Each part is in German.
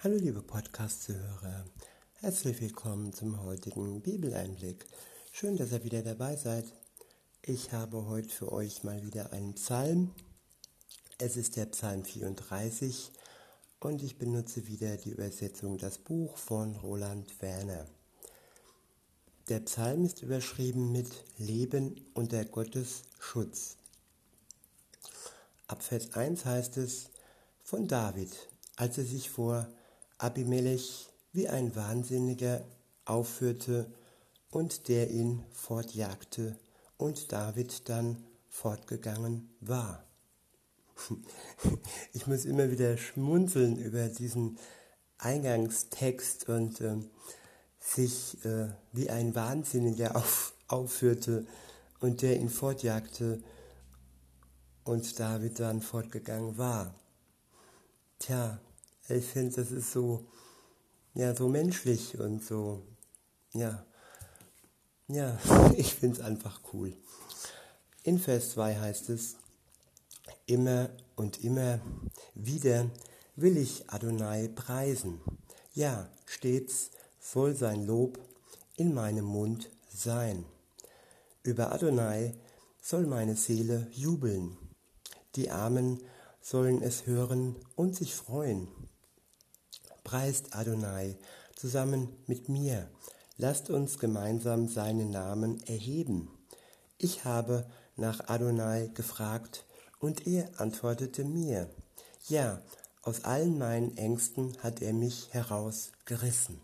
Hallo liebe Podcast-Zuhörer, herzlich willkommen zum heutigen Bibeleinblick. Schön, dass ihr wieder dabei seid. Ich habe heute für euch mal wieder einen Psalm. Es ist der Psalm 34 und ich benutze wieder die Übersetzung Das Buch von Roland Werner. Der Psalm ist überschrieben mit Leben unter Gottes Schutz. Ab Vers 1 heißt es von David, als er sich vor Abimelech wie ein Wahnsinniger aufführte und der ihn fortjagte und David dann fortgegangen war. Ich muss immer wieder schmunzeln über diesen Eingangstext und äh, sich äh, wie ein Wahnsinniger auf, aufführte und der ihn fortjagte und David dann fortgegangen war. Tja, ich finde, das ist so, ja, so menschlich und so, ja, ja, ich finde es einfach cool. In Vers 2 heißt es, immer und immer wieder will ich Adonai preisen. Ja, stets soll sein Lob in meinem Mund sein. Über Adonai soll meine Seele jubeln. Die Armen sollen es hören und sich freuen. Preist Adonai zusammen mit mir. Lasst uns gemeinsam seinen Namen erheben. Ich habe nach Adonai gefragt und er antwortete mir. Ja, aus allen meinen Ängsten hat er mich herausgerissen.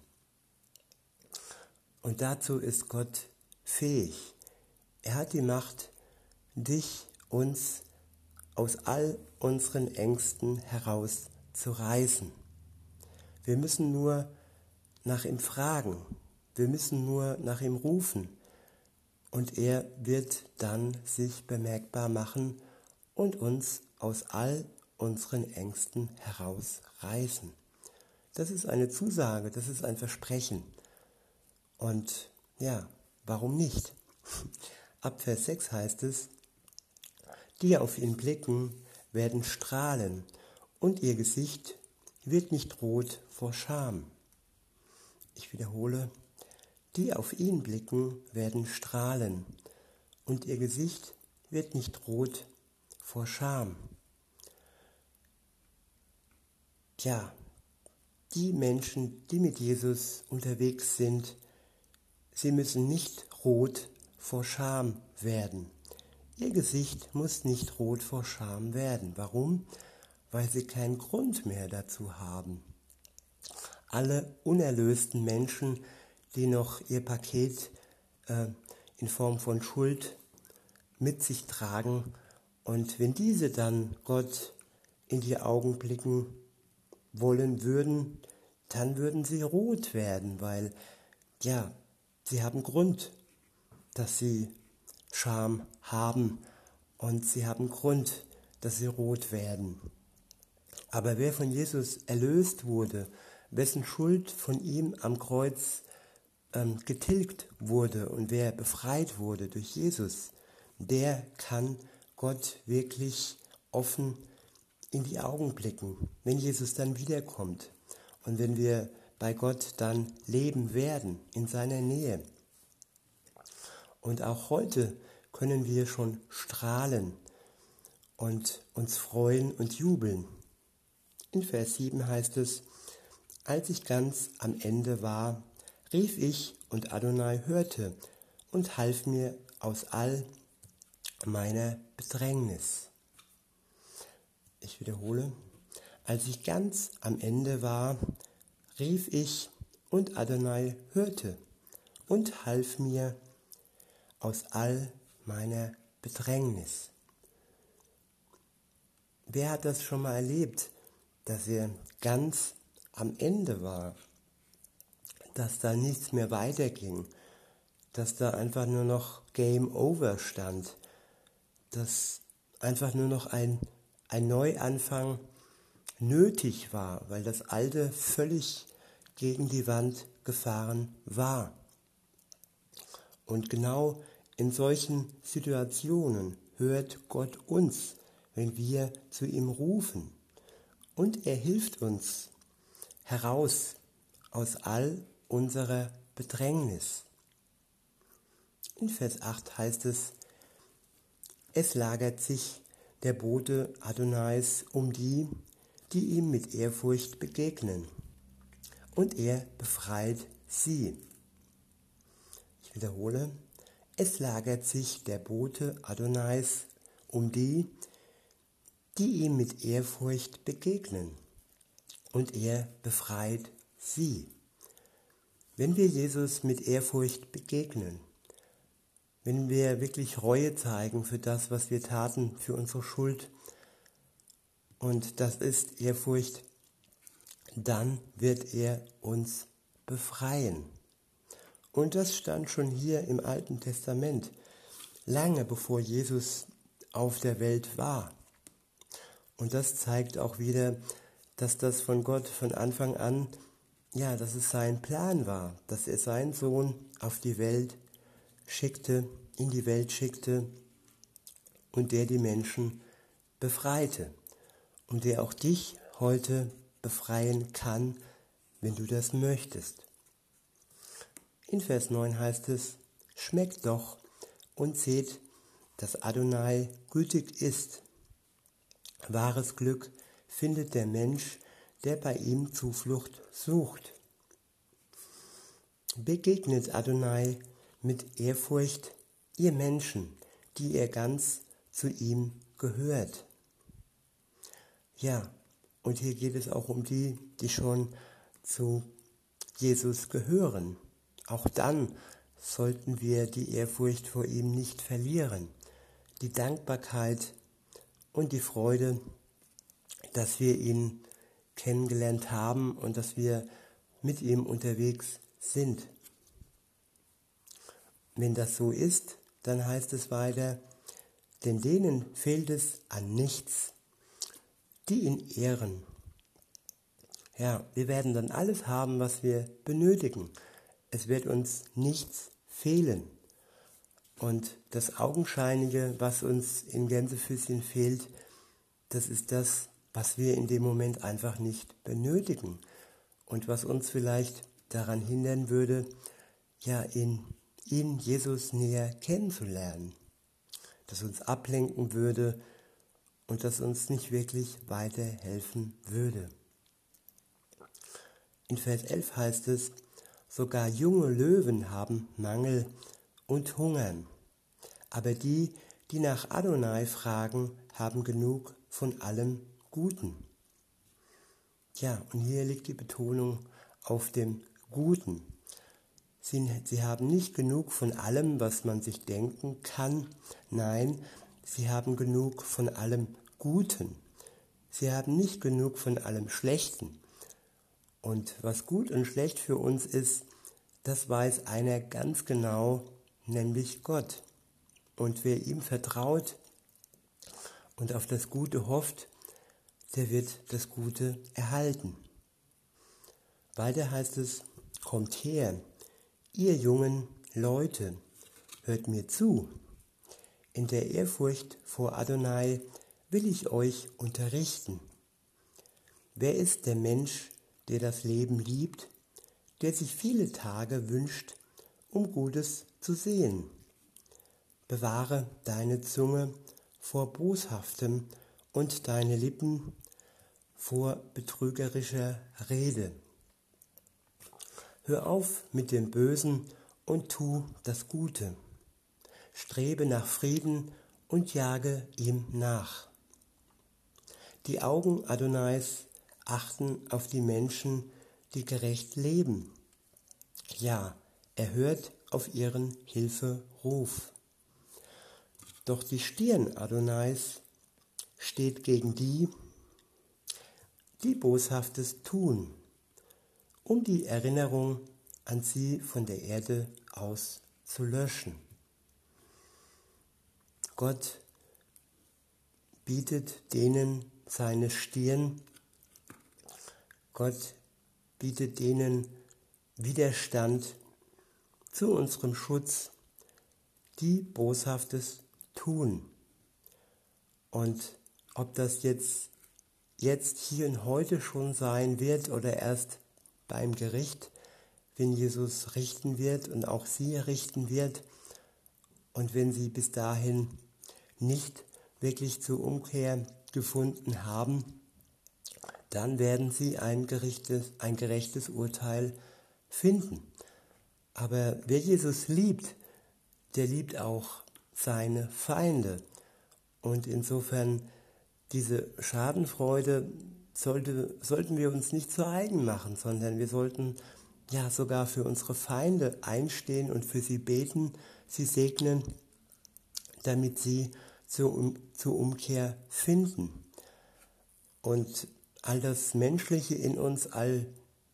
Und dazu ist Gott fähig. Er hat die Macht, dich, uns aus all unseren Ängsten herauszureißen. Wir müssen nur nach ihm fragen. Wir müssen nur nach ihm rufen. Und er wird dann sich bemerkbar machen und uns aus all unseren Ängsten herausreißen. Das ist eine Zusage, das ist ein Versprechen. Und ja, warum nicht? Ab Vers 6 heißt es, die auf ihn blicken, werden strahlen und ihr Gesicht wird nicht rot vor Scham. Ich wiederhole, die auf ihn blicken, werden strahlen, und ihr Gesicht wird nicht rot vor Scham. Tja, die Menschen, die mit Jesus unterwegs sind, sie müssen nicht rot vor Scham werden. Ihr Gesicht muss nicht rot vor Scham werden. Warum? Weil sie keinen Grund mehr dazu haben. Alle unerlösten Menschen, die noch ihr Paket äh, in Form von Schuld mit sich tragen und wenn diese dann Gott in die Augen blicken wollen würden, dann würden sie rot werden, weil ja, sie haben Grund, dass sie Scham haben und sie haben Grund, dass sie rot werden. Aber wer von Jesus erlöst wurde, wessen Schuld von ihm am Kreuz ähm, getilgt wurde und wer befreit wurde durch Jesus, der kann Gott wirklich offen in die Augen blicken, wenn Jesus dann wiederkommt und wenn wir bei Gott dann leben werden, in seiner Nähe. Und auch heute können wir schon strahlen und uns freuen und jubeln. In Vers 7 heißt es, als ich ganz am Ende war, rief ich und Adonai hörte und half mir aus all meiner Bedrängnis. Ich wiederhole, als ich ganz am Ende war, rief ich und Adonai hörte und half mir aus all meiner Bedrängnis. Wer hat das schon mal erlebt, dass er ganz am Ende war, dass da nichts mehr weiterging, dass da einfach nur noch Game Over stand, dass einfach nur noch ein, ein Neuanfang nötig war, weil das Alte völlig gegen die Wand gefahren war. Und genau in solchen Situationen hört Gott uns, wenn wir zu ihm rufen. Und er hilft uns. heraus aus all unserer Bedrängnis. In Vers 8 heißt es, es lagert sich der Bote Adonais um die, die ihm mit Ehrfurcht begegnen, und er befreit sie. Ich wiederhole, es lagert sich der Bote Adonais um die, die ihm mit Ehrfurcht begegnen, und er befreit sie. Wenn wir Jesus mit Ehrfurcht begegnen, wenn wir wirklich Reue zeigen für das, was wir taten, für unsere Schuld, und das ist Ehrfurcht, dann wird er uns befreien. Und das stand schon hier im Alten Testament, lange bevor Jesus auf der Welt war. Und das zeigt auch wieder, dass das von Gott von Anfang an, ja, dass es sein Plan war, dass er seinen Sohn auf die Welt schickte, in die Welt schickte und der die Menschen befreite und der auch dich heute befreien kann, wenn du das möchtest. In Vers 9 heißt es, schmeckt doch und seht, dass Adonai gütig ist. Wahres Glück findet der Mensch, der bei ihm Zuflucht sucht. Begegnet Adonai mit Ehrfurcht, ihr Menschen, die ihr ganz zu ihm gehört. Ja, und hier geht es auch um die, die schon zu Jesus gehören. Auch dann sollten wir die Ehrfurcht vor ihm nicht verlieren. Die Dankbarkeit und die Freude, dass wir ihn kennengelernt haben und dass wir mit ihm unterwegs sind. Wenn das so ist, dann heißt es weiter, denn denen fehlt es an nichts, die ihn ehren. Ja, wir werden dann alles haben, was wir benötigen es wird uns nichts fehlen. Und das Augenscheinige, was uns in Gänsefüßchen fehlt, das ist das, was wir in dem Moment einfach nicht benötigen und was uns vielleicht daran hindern würde, ja, in ihn, Jesus, näher kennenzulernen, das uns ablenken würde und das uns nicht wirklich weiterhelfen würde. In Vers 11 heißt es, Sogar junge Löwen haben Mangel und hungern. Aber die, die nach Adonai fragen, haben genug von allem Guten. Ja, und hier liegt die Betonung auf dem Guten. Sie, sie haben nicht genug von allem, was man sich denken kann. Nein, sie haben genug von allem Guten. Sie haben nicht genug von allem Schlechten. Und was gut und schlecht für uns ist, das weiß einer ganz genau, nämlich Gott. Und wer ihm vertraut und auf das Gute hofft, der wird das Gute erhalten. Weiter heißt es, kommt her, ihr jungen Leute, hört mir zu. In der Ehrfurcht vor Adonai will ich euch unterrichten. Wer ist der Mensch, der das Leben liebt, der sich viele Tage wünscht, um Gutes zu sehen. Bewahre deine Zunge vor Boshaftem und deine Lippen vor betrügerischer Rede. Hör auf mit dem Bösen und tu das Gute. Strebe nach Frieden und jage ihm nach. Die Augen Adonais achten auf die Menschen, die gerecht leben. Ja, er hört auf ihren Hilferuf. Doch die Stirn Adonais steht gegen die, die Boshaftes tun, um die Erinnerung an sie von der Erde aus zu löschen. Gott bietet denen seine Stirn Gott bietet denen Widerstand zu unserem Schutz, die Boshaftes tun. Und ob das jetzt jetzt hier und heute schon sein wird oder erst beim Gericht, wenn Jesus richten wird und auch sie richten wird. Und wenn sie bis dahin nicht wirklich zur Umkehr gefunden haben, dann werden sie ein gerechtes, ein gerechtes Urteil finden. Aber wer Jesus liebt, der liebt auch seine Feinde. Und insofern diese Schadenfreude sollte, sollten wir uns nicht zu eigen machen, sondern wir sollten ja sogar für unsere Feinde einstehen und für sie beten, sie segnen, damit sie zur, zur Umkehr finden. Und all das Menschliche in uns, all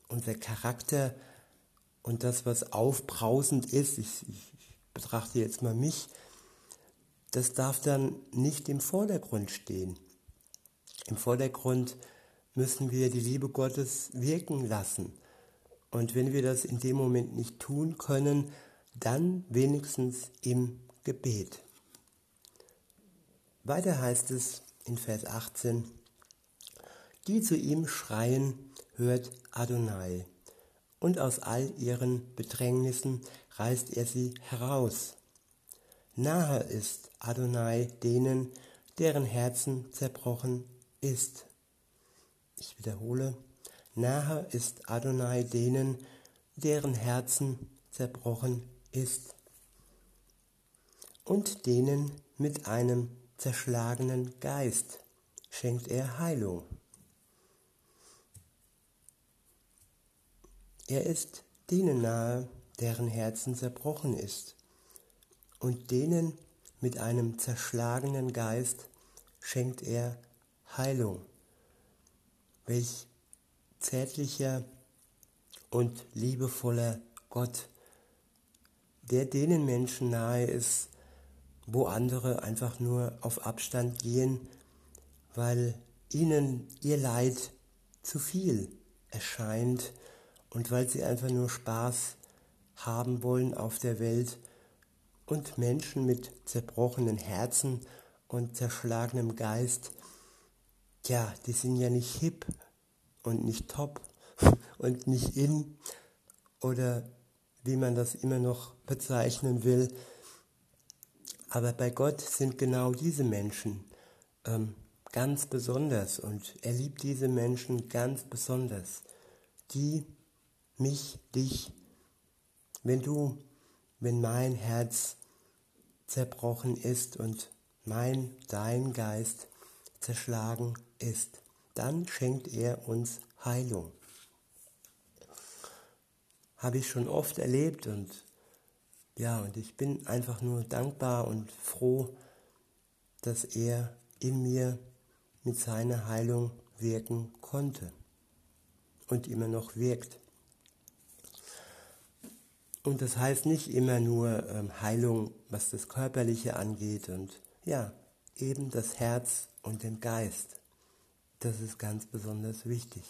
unser Charakter und das, was aufbrausend ist, ich, ich betrachte jetzt mal mich, das darf dann nicht im Vordergrund stehen. Im Vordergrund müssen wir die Liebe Gottes wirken lassen. Und wenn wir das in dem Moment nicht tun können, dann wenigstens im Gebet. Weiter heißt es in Vers 18, die zu ihm schreien, hört Adonai, und aus all ihren Bedrängnissen reißt er sie heraus. Nahe ist Adonai denen, deren Herzen zerbrochen ist. Ich wiederhole, nahe ist Adonai denen, deren Herzen zerbrochen ist. Und denen mit einem zerschlagenen Geist schenkt er Heilung. Er ist denen nahe, deren Herzen zerbrochen ist, und denen mit einem zerschlagenen Geist schenkt er Heilung. Welch zärtlicher und liebevoller Gott, der denen Menschen nahe ist, wo andere einfach nur auf Abstand gehen, weil ihnen ihr Leid zu viel erscheint und weil sie einfach nur Spaß haben wollen auf der Welt und Menschen mit zerbrochenen Herzen und zerschlagenem Geist, tja, die sind ja nicht hip und nicht top und nicht in oder wie man das immer noch bezeichnen will. Aber bei Gott sind genau diese Menschen ähm, ganz besonders und er liebt diese Menschen ganz besonders, die mich, dich, wenn du, wenn mein Herz zerbrochen ist und mein, dein Geist zerschlagen ist, dann schenkt er uns Heilung. Habe ich schon oft erlebt und ja, und ich bin einfach nur dankbar und froh, dass er in mir mit seiner Heilung wirken konnte und immer noch wirkt. Und das heißt nicht immer nur ähm, Heilung, was das Körperliche angeht und ja, eben das Herz und den Geist. Das ist ganz besonders wichtig.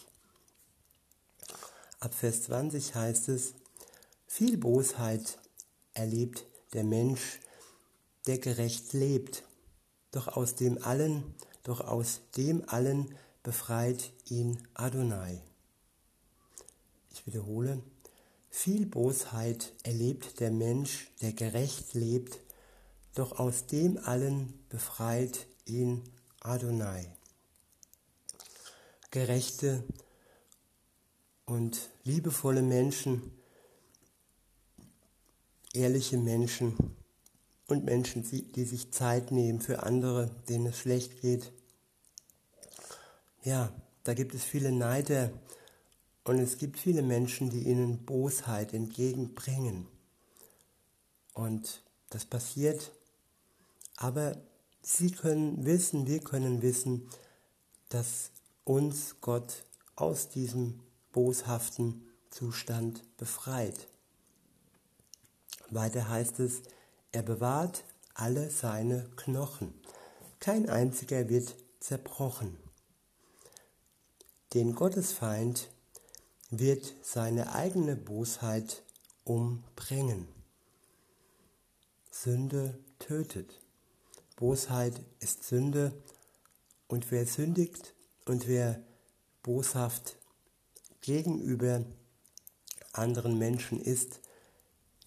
Ab Vers 20 heißt es, viel Bosheit erlebt der Mensch, der gerecht lebt, doch aus dem allen, doch aus dem allen befreit ihn Adonai. Ich wiederhole, viel Bosheit erlebt der Mensch, der gerecht lebt, doch aus dem allen befreit ihn Adonai. Gerechte und liebevolle Menschen, ehrliche Menschen und Menschen, die sich Zeit nehmen für andere, denen es schlecht geht. Ja, da gibt es viele Neider, und es gibt viele Menschen, die ihnen Bosheit entgegenbringen. Und das passiert. Aber sie können wissen, wir können wissen, dass uns Gott aus diesem boshaften Zustand befreit. Weiter heißt es, er bewahrt alle seine Knochen. Kein einziger wird zerbrochen. Den Gottesfeind wird seine eigene Bosheit umbringen. Sünde tötet. Bosheit ist Sünde und wer sündigt Und wer boshaft gegenüber anderen Menschen ist,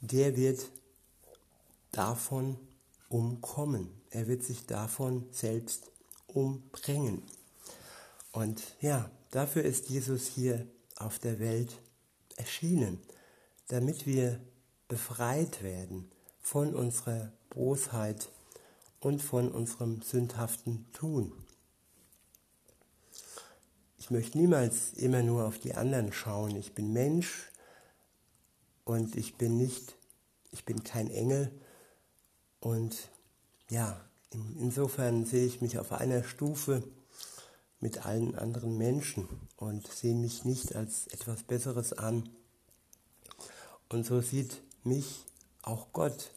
der wird davon umkommen. Er wird sich davon selbst umbringen. Und ja, dafür ist Jesus hier auf der Welt erschienen, damit wir befreit werden von unserer Bosheit und von unserem sündhaften Tun. Ich möchte niemals immer nur auf die anderen schauen. Ich bin Mensch und ich bin nicht, ich bin kein Engel. Und ja, insofern sehe ich mich auf einer Stufe mit allen anderen Menschen und sehe mich nicht als etwas Besseres an. Und so sieht mich auch Gott.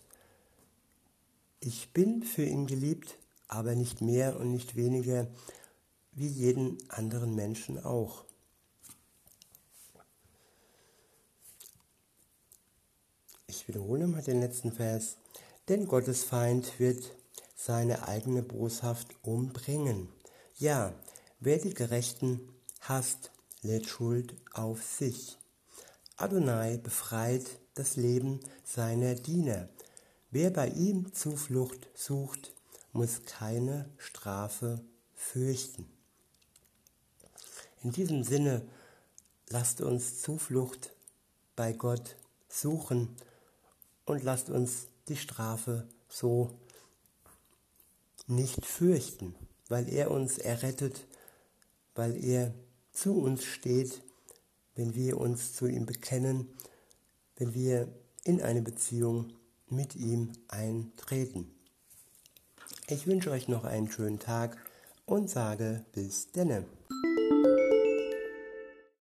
Ich bin für ihn geliebt, aber nicht mehr und nicht weniger wie jeden anderen Menschen auch. Ich wiederhole mal den letzten Vers. Denn Gottes Feind wird seine eigene Boshaft umbringen. Ja, wer die Gerechten hasst, lädt Schuld auf sich. Adonai befreit das Leben seiner Diener. Wer bei ihm Zuflucht sucht, muss keine Strafe fürchten. In diesem Sinne, lasst uns Zuflucht bei Gott suchen und lasst uns die Strafe so nicht fürchten, weil er uns errettet, weil er zu uns steht, wenn wir uns zu ihm bekennen, wenn wir in eine Beziehung mit ihm eintreten. Ich wünsche euch noch einen schönen Tag und sage bis denne.